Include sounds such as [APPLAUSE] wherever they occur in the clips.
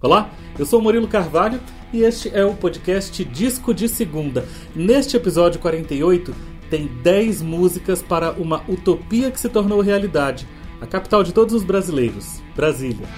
Olá, eu sou Murilo Carvalho e este é o podcast Disco de Segunda. Neste episódio 48, tem 10 músicas para uma utopia que se tornou realidade. A capital de todos os brasileiros, Brasília.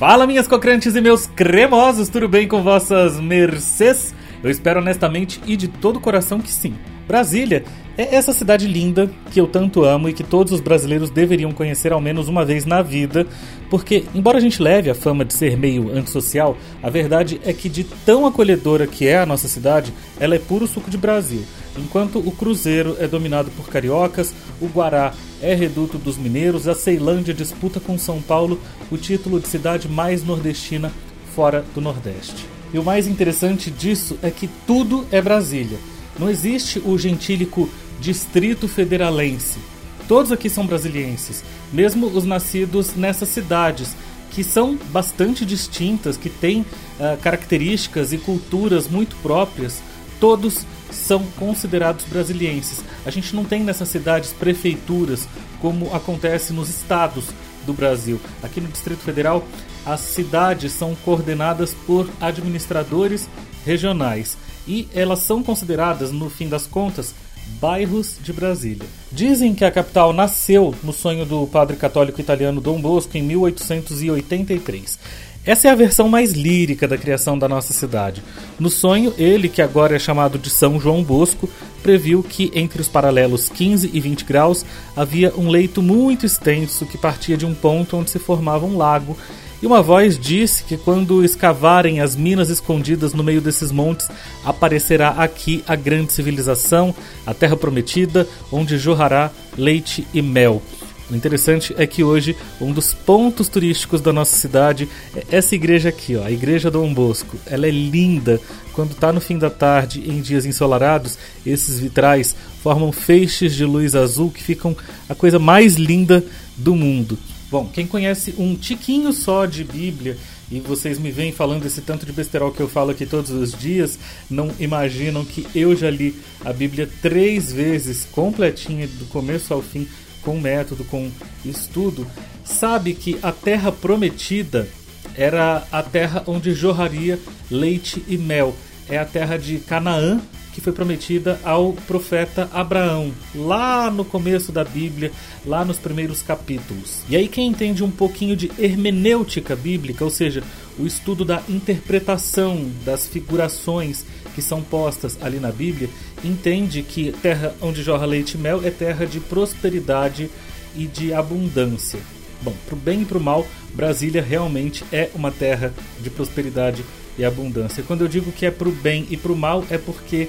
Fala, minhas cocrantes e meus cremosos, tudo bem com vossas mercês? Eu espero honestamente e de todo o coração que sim. Brasília é essa cidade linda que eu tanto amo e que todos os brasileiros deveriam conhecer ao menos uma vez na vida, porque, embora a gente leve a fama de ser meio antissocial, a verdade é que, de tão acolhedora que é a nossa cidade, ela é puro suco de Brasil. Enquanto o Cruzeiro é dominado por cariocas, o Guará é reduto dos mineiros, a Ceilândia disputa com São Paulo o título de cidade mais nordestina fora do Nordeste. E o mais interessante disso é que tudo é Brasília. Não existe o gentílico Distrito Federalense. Todos aqui são brasilienses, mesmo os nascidos nessas cidades, que são bastante distintas, que têm uh, características e culturas muito próprias, todos são considerados brasilienses. A gente não tem nessas cidades prefeituras como acontece nos estados do Brasil. Aqui no Distrito Federal, as cidades são coordenadas por administradores regionais e elas são consideradas, no fim das contas, bairros de Brasília. Dizem que a capital nasceu no sonho do padre católico italiano Dom Bosco em 1883. Essa é a versão mais lírica da criação da nossa cidade. No sonho, ele, que agora é chamado de São João Bosco, previu que entre os paralelos 15 e 20 graus havia um leito muito extenso que partia de um ponto onde se formava um lago e uma voz disse que quando escavarem as minas escondidas no meio desses montes, aparecerá aqui a grande civilização, a terra prometida, onde jorrará leite e mel. O interessante é que hoje um dos pontos turísticos da nossa cidade é essa igreja aqui, ó, a Igreja Dom Bosco. Ela é linda. Quando está no fim da tarde, em dias ensolarados, esses vitrais formam feixes de luz azul que ficam a coisa mais linda do mundo. Bom, quem conhece um tiquinho só de Bíblia e vocês me vêm falando esse tanto de besterol que eu falo aqui todos os dias, não imaginam que eu já li a Bíblia três vezes, completinha, do começo ao fim, com método, com estudo. Sabe que a terra prometida era a terra onde jorraria leite e mel. É a terra de Canaã, que foi prometida ao profeta Abraão, lá no começo da Bíblia, lá nos primeiros capítulos. E aí, quem entende um pouquinho de hermenêutica bíblica, ou seja, o estudo da interpretação das figurações que são postas ali na Bíblia, entende que terra onde jorra leite e mel é terra de prosperidade e de abundância. Bom, para o bem e para o mal, Brasília realmente é uma terra de prosperidade e abundância. Quando eu digo que é para o bem e para o mal, é porque,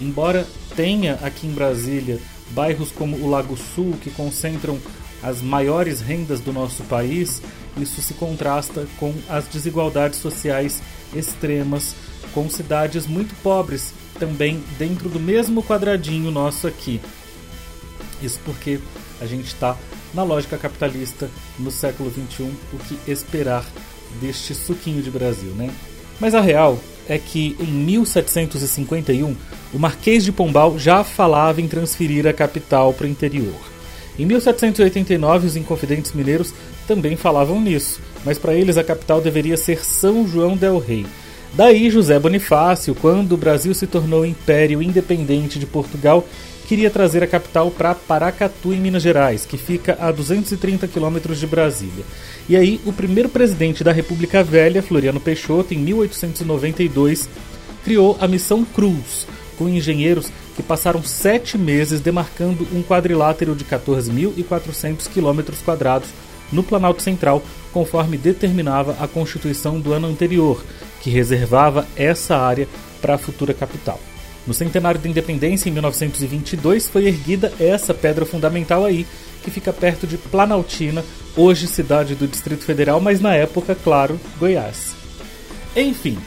embora tenha aqui em Brasília bairros como o Lago Sul, que concentram as maiores rendas do nosso país, isso se contrasta com as desigualdades sociais extremas, com cidades muito pobres também dentro do mesmo quadradinho nosso aqui. Isso porque a gente está na lógica capitalista no século XXI, o que esperar deste suquinho de Brasil, né? Mas a real é que em 1751 o Marquês de Pombal já falava em transferir a capital para o interior. Em 1789 os Inconfidentes Mineiros também falavam nisso, mas para eles a capital deveria ser São João del Rei. Daí José Bonifácio, quando o Brasil se tornou império independente de Portugal, queria trazer a capital para Paracatu, em Minas Gerais, que fica a 230 quilômetros de Brasília. E aí, o primeiro presidente da República Velha, Floriano Peixoto, em 1892, criou a Missão Cruz, com engenheiros que passaram sete meses demarcando um quadrilátero de 14.400 quilômetros quadrados no Planalto Central, conforme determinava a Constituição do ano anterior, que reservava essa área para a futura capital. No centenário da independência, em 1922, foi erguida essa pedra fundamental aí, que fica perto de Planaltina, hoje cidade do Distrito Federal, mas na época, claro, Goiás. Enfim,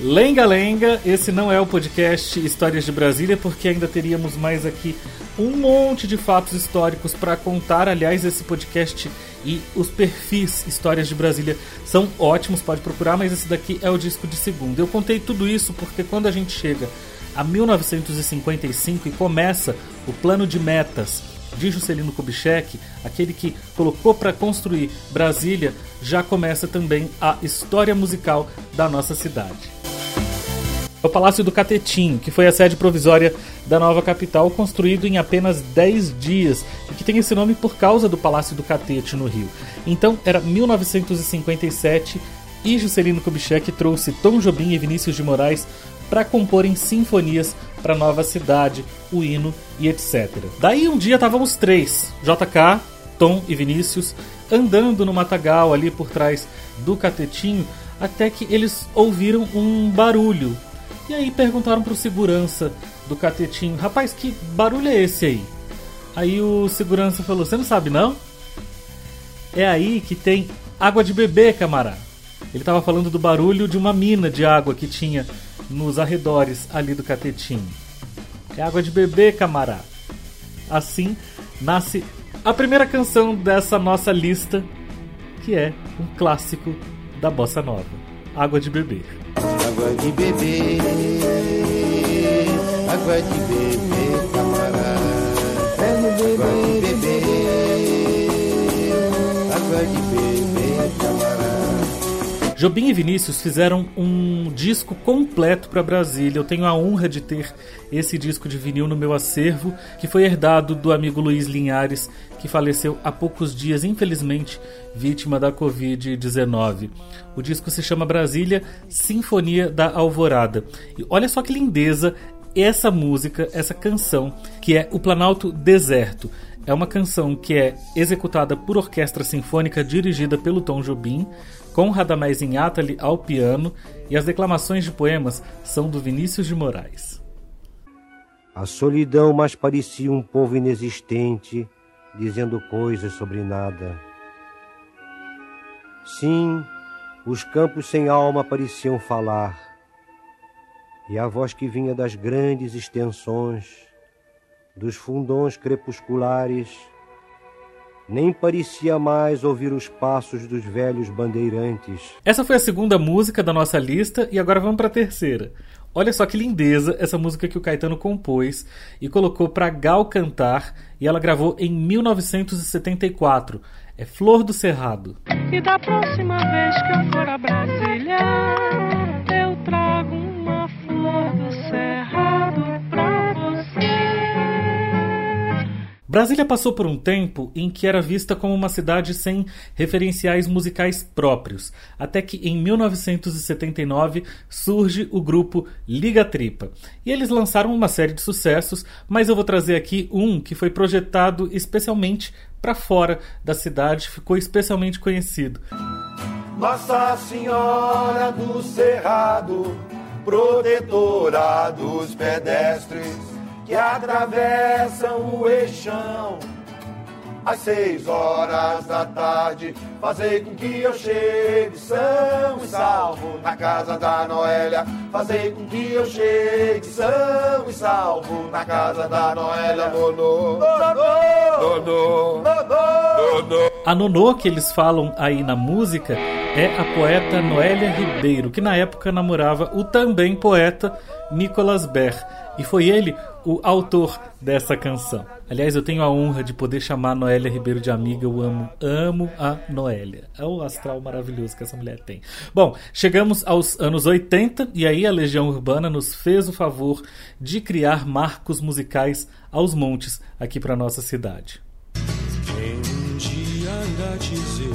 lenga-lenga, esse não é o podcast Histórias de Brasília, porque ainda teríamos mais aqui um monte de fatos históricos para contar. Aliás, esse podcast e os perfis Histórias de Brasília são ótimos, pode procurar, mas esse daqui é o disco de segunda. Eu contei tudo isso porque quando a gente chega a 1955 e começa o plano de metas de Juscelino Kubitschek, aquele que colocou para construir Brasília, já começa também a história musical da nossa cidade. O Palácio do Catetinho, que foi a sede provisória da nova capital, construído em apenas 10 dias, e que tem esse nome por causa do Palácio do Catete no Rio. Então, era 1957 e Juscelino Kubitschek trouxe Tom Jobim e Vinícius de Moraes para comporem sinfonias para nova cidade, o hino e etc. Daí um dia estavam os três, JK, Tom e Vinícius, andando no matagal ali por trás do catetinho, até que eles ouviram um barulho. E aí perguntaram pro segurança do catetinho: Rapaz, que barulho é esse aí? Aí o segurança falou: Você não sabe não? É aí que tem água de beber, camarada. Ele estava falando do barulho de uma mina de água que tinha nos arredores ali do catetinho. É água de beber, camarada. Assim nasce a primeira canção dessa nossa lista, que é um clássico da bossa nova, Água de beber. Água de beber, água de beber, Jobim e Vinícius fizeram um disco completo para Brasília. Eu tenho a honra de ter esse disco de vinil no meu acervo, que foi herdado do amigo Luiz Linhares, que faleceu há poucos dias, infelizmente, vítima da Covid-19. O disco se chama Brasília Sinfonia da Alvorada. E olha só que lindeza essa música, essa canção, que é O Planalto Deserto. É uma canção que é executada por orquestra sinfônica dirigida pelo Tom Jobim, com Radamés Inátali ao piano, e as declamações de poemas são do Vinícius de Moraes. A solidão mais parecia um povo inexistente, dizendo coisas sobre nada. Sim, os campos sem alma pareciam falar, e a voz que vinha das grandes extensões, dos fundões crepusculares, nem parecia mais ouvir os passos dos velhos bandeirantes. Essa foi a segunda música da nossa lista e agora vamos para a terceira. Olha só que lindeza essa música que o Caetano compôs e colocou para Gal cantar e ela gravou em 1974. É Flor do Cerrado. E da próxima vez que eu Brasília passou por um tempo em que era vista como uma cidade sem referenciais musicais próprios, até que em 1979 surge o grupo Liga Tripa. E eles lançaram uma série de sucessos, mas eu vou trazer aqui um que foi projetado especialmente para fora da cidade, ficou especialmente conhecido. Nossa Senhora do Cerrado, protetora dos pedestres que atravessam o eixão. Às seis horas da tarde, fazei com que eu chegue são e salvo na casa da Noélia. Fazei com que eu chegue são e salvo na casa da Noélia. Nonô, nonô, nonô, A Nonô que eles falam aí na música é a poeta Noélia Ribeiro, que na época namorava o também poeta Nicolas Ber. E foi ele o autor dessa canção. Aliás, eu tenho a honra de poder chamar a Noélia Ribeiro de amiga. Eu amo, amo a Noélia. É o astral maravilhoso que essa mulher tem. Bom, chegamos aos anos 80 e aí a Legião Urbana nos fez o favor de criar marcos musicais aos montes aqui para nossa cidade. Quem um dia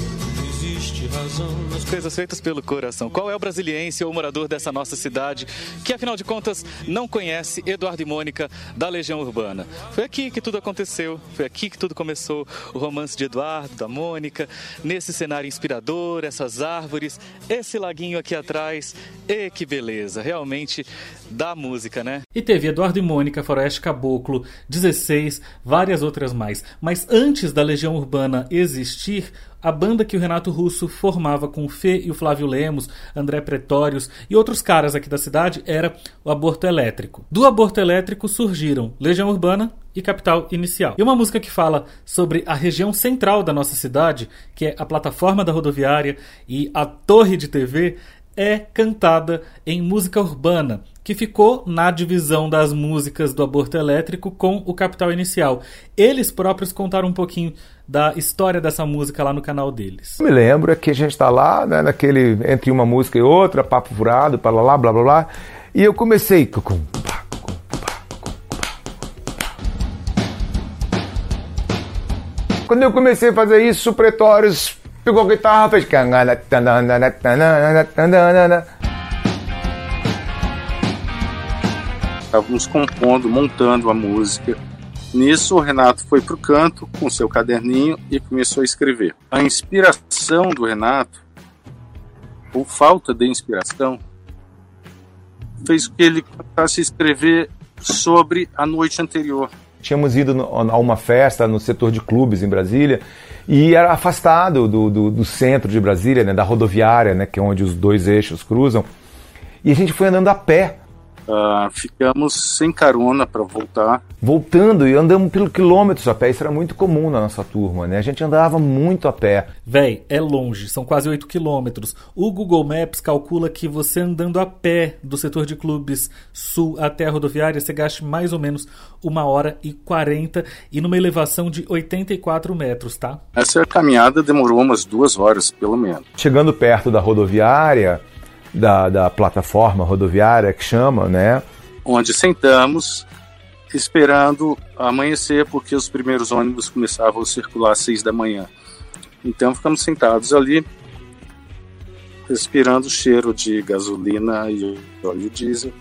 Coisas feitas pelo coração. Qual é o brasiliense ou morador dessa nossa cidade que, afinal de contas, não conhece Eduardo e Mônica da Legião Urbana? Foi aqui que tudo aconteceu, foi aqui que tudo começou. O romance de Eduardo, da Mônica, nesse cenário inspirador, essas árvores, esse laguinho aqui atrás. E que beleza, realmente da música, né? E teve Eduardo e Mônica, Faroeste Caboclo, 16, várias outras mais. Mas antes da Legião Urbana existir, a banda que o Renato Russo formava com o Fê e o Flávio Lemos, André Pretórios e outros caras aqui da cidade era o Aborto Elétrico. Do Aborto Elétrico surgiram Legião Urbana e Capital Inicial. E uma música que fala sobre a região central da nossa cidade, que é a plataforma da rodoviária e a torre de TV, é cantada em música urbana, que ficou na divisão das músicas do aborto elétrico com o Capital Inicial. Eles próprios contaram um pouquinho da história dessa música lá no canal deles. Eu me lembro é que a gente está lá, né, naquele entre uma música e outra, papo furado, blá blá blá blá blá, e eu comecei. Quando eu comecei a fazer isso, Pretórios pegou a guitarra, fez Estávamos compondo, montando a música. Nisso, o Renato foi para o canto com seu caderninho e começou a escrever. A inspiração do Renato, ou falta de inspiração, fez com que ele começasse a escrever sobre a noite anterior. Tínhamos ido a uma festa no setor de clubes em Brasília e era afastado do, do, do centro de Brasília, né, da rodoviária, né, que é onde os dois eixos cruzam. E a gente foi andando a pé, Ah, ficamos sem carona para voltar. voltando e andamos pelo quilômetros a pé. Isso era muito comum na nossa turma, né? A gente andava muito a pé. Véi, é longe, são quase 8 quilômetros. O Google Maps calcula que você andando a pé do setor de clubes sul até a rodoviária, você gaste mais ou menos uma hora e 40 e numa elevação de 84 metros, tá? Essa caminhada demorou umas duas horas, pelo menos. Chegando perto da rodoviária, da, da plataforma rodoviária que chama, né? Onde sentamos, esperando amanhecer, porque os primeiros ônibus começavam a circular às seis da manhã. Então ficamos sentados ali, respirando o cheiro de gasolina e óleo diesel.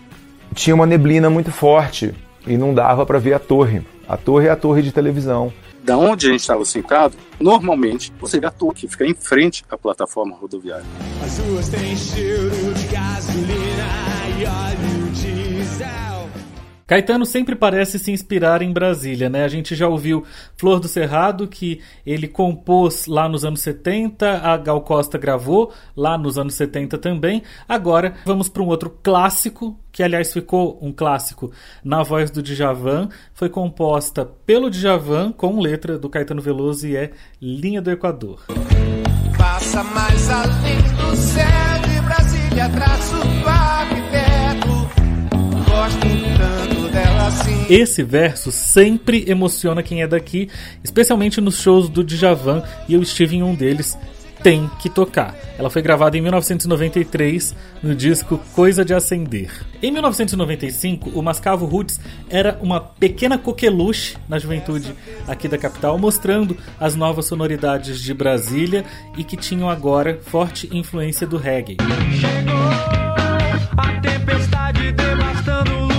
Tinha uma neblina muito forte e não dava para ver a torre. A torre é a torre de televisão. Da onde a gente estava sentado, normalmente você torre que fica em frente à plataforma rodoviária. As ruas têm cheiro de gasolina e óleo. Caetano sempre parece se inspirar em Brasília, né? A gente já ouviu Flor do Cerrado, que ele compôs lá nos anos 70, a Gal Costa gravou lá nos anos 70 também. Agora vamos para um outro clássico, que aliás ficou um clássico na voz do Djavan, foi composta pelo Djavan com letra do Caetano Veloso e é Linha do Equador. Passa mais além do céu de Brasília, traço do arquiteto. Gosto tanto assim. Esse verso sempre emociona quem é daqui, especialmente nos shows do Djavan, e eu estive em um deles. Tem que tocar. Ela foi gravada em 1993 no disco Coisa de Acender. Em 1995, o Mascavo Roots era uma pequena coqueluche na juventude aqui da capital, mostrando as novas sonoridades de Brasília e que tinham agora forte influência do reggae. A tempestade devastando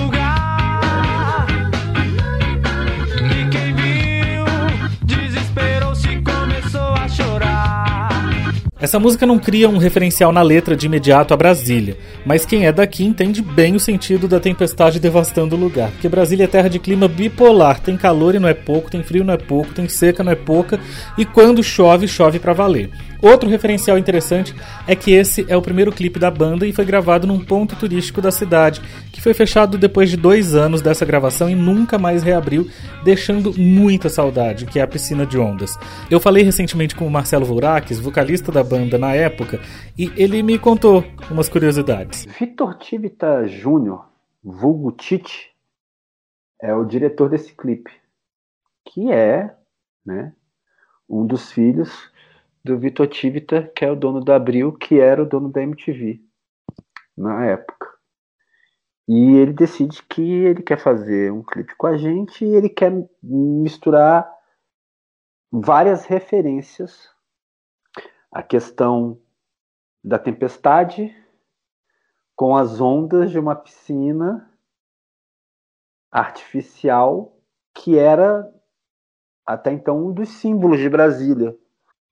Essa música não cria um referencial na letra de imediato a Brasília, mas quem é daqui entende bem o sentido da tempestade devastando o lugar. Porque Brasília é terra de clima bipolar, tem calor e não é pouco, tem frio e não é pouco, tem seca não é pouca, e quando chove, chove pra valer. Outro referencial interessante é que esse é o primeiro clipe da banda e foi gravado num ponto turístico da cidade, que foi fechado depois de dois anos dessa gravação e nunca mais reabriu, deixando muita saudade, que é a piscina de ondas. Eu falei recentemente com o Marcelo Vourakis, vocalista da banda na época, e ele me contou umas curiosidades. Vitor Tivita Júnior, vulgo Tite, é o diretor desse clipe, que é né, um dos filhos do Vitor Tivita, que é o dono da Abril, que era o dono da MTV na época. E ele decide que ele quer fazer um clipe com a gente e ele quer misturar várias referências. A questão da tempestade com as ondas de uma piscina artificial que era até então um dos símbolos de Brasília.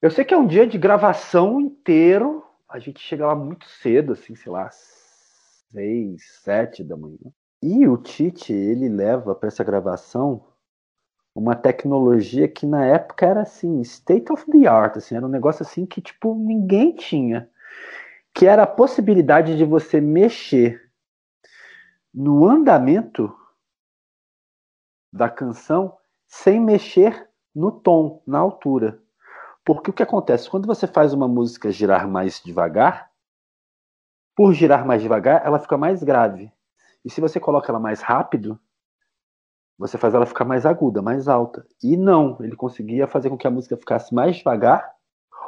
Eu sei que é um dia de gravação inteiro. A gente chega lá muito cedo, assim, sei lá, seis, sete da manhã. E o Tite, ele leva para essa gravação uma tecnologia que na época era assim, state of the art, assim, era um negócio assim que tipo ninguém tinha, que era a possibilidade de você mexer no andamento da canção sem mexer no tom, na altura. Porque o que acontece? Quando você faz uma música girar mais devagar, por girar mais devagar, ela fica mais grave. E se você coloca ela mais rápido, você faz ela ficar mais aguda, mais alta. E não, ele conseguia fazer com que a música ficasse mais devagar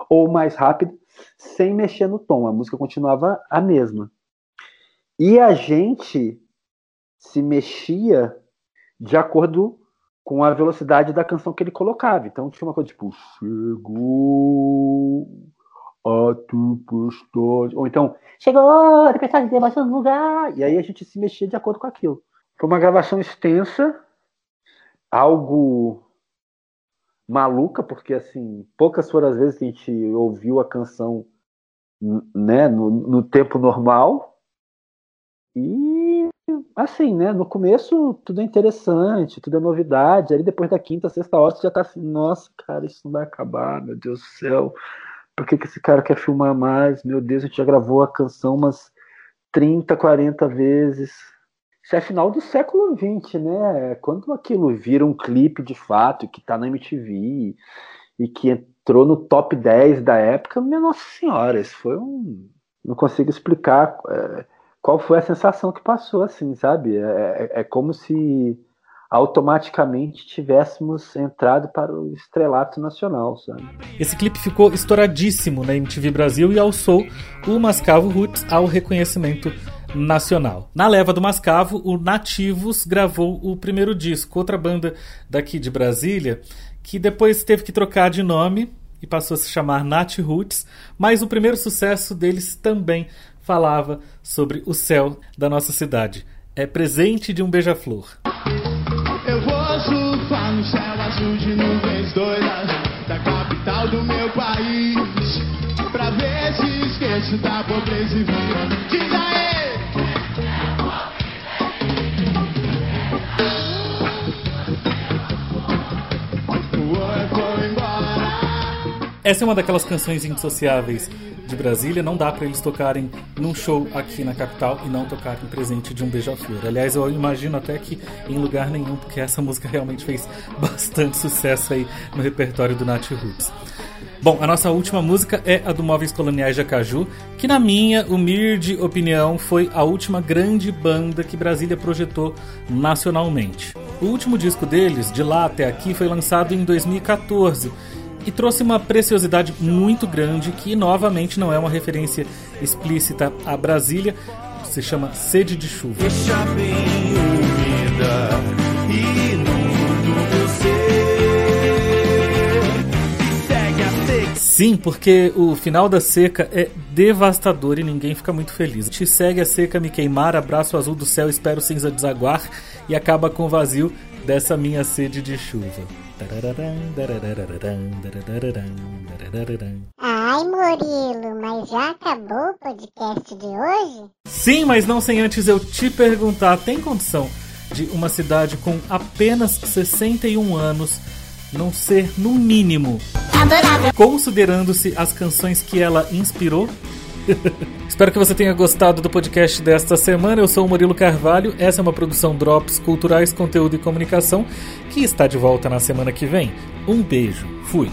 ou mais rápido, sem mexer no tom. A música continuava a mesma. E a gente se mexia de acordo com a velocidade da canção que ele colocava. Então tinha uma coisa tipo chegou a tempestade, ou então chegou a tempestade de debaixo do lugar. E aí a gente se mexia de acordo com aquilo. Foi uma gravação extensa, algo maluca, porque assim, poucas foram as vezes que a gente ouviu a canção né, no, no tempo normal. E assim, né? No começo tudo é interessante, tudo é novidade. Aí depois da quinta, sexta hora você já tá assim, nossa, cara, isso não vai acabar, meu Deus do céu. Por que, que esse cara quer filmar mais? Meu Deus, a gente já gravou a canção umas 30, 40 vezes. Isso é final do século XX, né? Quando aquilo vira um clipe de fato, que tá na MTV e que entrou no top 10 da época, minha nossa senhora, isso foi um. Não consigo explicar é, qual foi a sensação que passou, assim, sabe? É, é, é como se automaticamente tivéssemos entrado para o estrelato nacional, sabe? Esse clipe ficou estouradíssimo na MTV Brasil e alçou o Mascavo Roots ao reconhecimento nacional. Na leva do Mascavo, o Nativos gravou o primeiro disco, outra banda daqui de Brasília, que depois teve que trocar de nome e passou a se chamar Nat Roots, mas o primeiro sucesso deles também falava sobre o céu da nossa cidade. É presente de um beija-flor. Eu vou surfar no céu azul de nuvens doidas da capital do meu país pra ver se esqueço da pobreza e vida. Essa é uma daquelas canções indissociáveis de Brasília. Não dá para eles tocarem num show aqui na capital e não tocarem presente de um beija-flor. Aliás, eu imagino até que em lugar nenhum, porque essa música realmente fez [LAUGHS] bastante sucesso aí no repertório do Nat Roots. Bom, a nossa última música é a do Móveis Coloniais de Acaju, que na minha humilde opinião foi a última grande banda que Brasília projetou nacionalmente. O último disco deles, de lá até aqui, foi lançado em 2014 e trouxe uma preciosidade muito grande que novamente não é uma referência explícita a Brasília, se chama Sede de Chuva. Deixa bem e. Sim, porque o final da seca é devastador e ninguém fica muito feliz. Te segue a seca me queimar, abraço azul do céu, espero cinza desaguar e acaba com o vazio dessa minha sede de chuva. Ai, Murilo, mas já acabou o podcast de hoje? Sim, mas não sem antes eu te perguntar: tem condição de uma cidade com apenas 61 anos não ser, no mínimo, considerando-se as canções que ela inspirou? [LAUGHS] Espero que você tenha gostado do podcast desta semana. Eu sou o Murilo Carvalho. Essa é uma produção Drops Culturais, Conteúdo e Comunicação que está de volta na semana que vem. Um beijo. Fui.